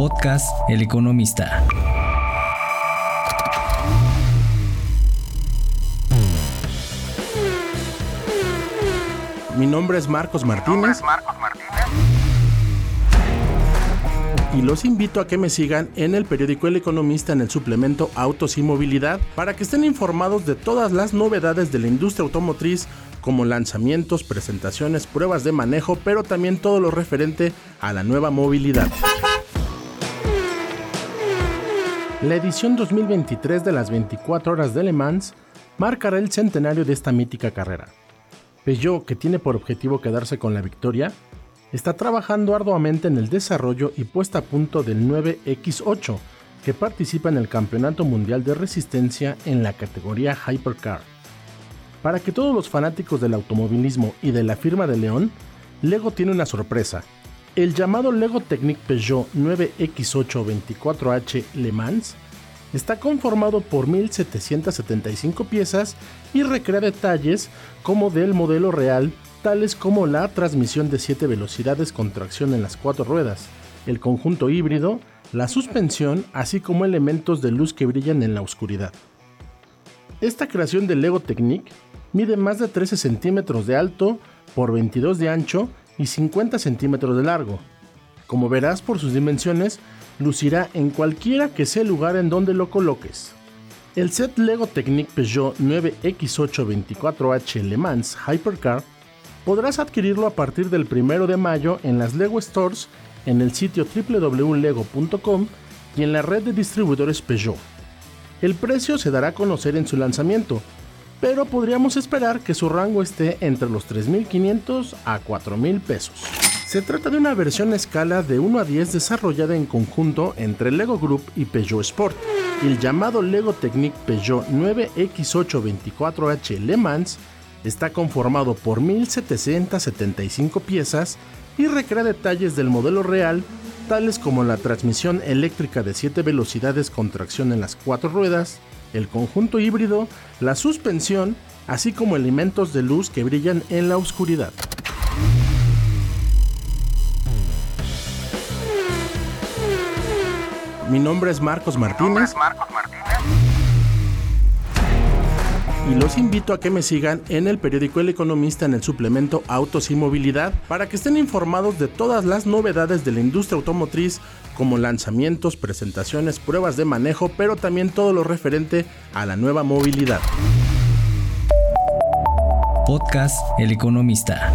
Podcast El Economista. Mi nombre es Marcos Martínez. Y los invito a que me sigan en el periódico El Economista en el suplemento Autos y Movilidad para que estén informados de todas las novedades de la industria automotriz como lanzamientos, presentaciones, pruebas de manejo, pero también todo lo referente a la nueva movilidad. La edición 2023 de las 24 horas de Le Mans marcará el centenario de esta mítica carrera. Peugeot, que tiene por objetivo quedarse con la victoria, está trabajando arduamente en el desarrollo y puesta a punto del 9X8, que participa en el Campeonato Mundial de Resistencia en la categoría Hypercar. Para que todos los fanáticos del automovilismo y de la firma de León, Lego tiene una sorpresa. El llamado Lego Technic Peugeot 9X824H Le Mans está conformado por 1775 piezas y recrea detalles como del modelo real, tales como la transmisión de 7 velocidades con tracción en las cuatro ruedas, el conjunto híbrido, la suspensión, así como elementos de luz que brillan en la oscuridad. Esta creación del Lego Technic mide más de 13 centímetros de alto por 22 de ancho y 50 centímetros de largo. Como verás por sus dimensiones, lucirá en cualquiera que sea el lugar en donde lo coloques. El set Lego Technic Peugeot 9X824H Le Mans Hypercar podrás adquirirlo a partir del 1 de mayo en las Lego Stores, en el sitio www.lego.com y en la red de distribuidores Peugeot. El precio se dará a conocer en su lanzamiento, pero podríamos esperar que su rango esté entre los 3.500 a 4.000 pesos. Se trata de una versión a escala de 1 a 10 desarrollada en conjunto entre Lego Group y Peugeot Sport. El llamado Lego Technic Peugeot 9X824H Le Mans está conformado por 1.775 piezas y recrea detalles del modelo real, tales como la transmisión eléctrica de 7 velocidades con tracción en las 4 ruedas, el conjunto híbrido, la suspensión, así como elementos de luz que brillan en la oscuridad. Mi nombre es Marcos Martínez. Y los invito a que me sigan en el periódico El Economista en el suplemento Autos y Movilidad para que estén informados de todas las novedades de la industria automotriz como lanzamientos, presentaciones, pruebas de manejo, pero también todo lo referente a la nueva movilidad. Podcast El Economista.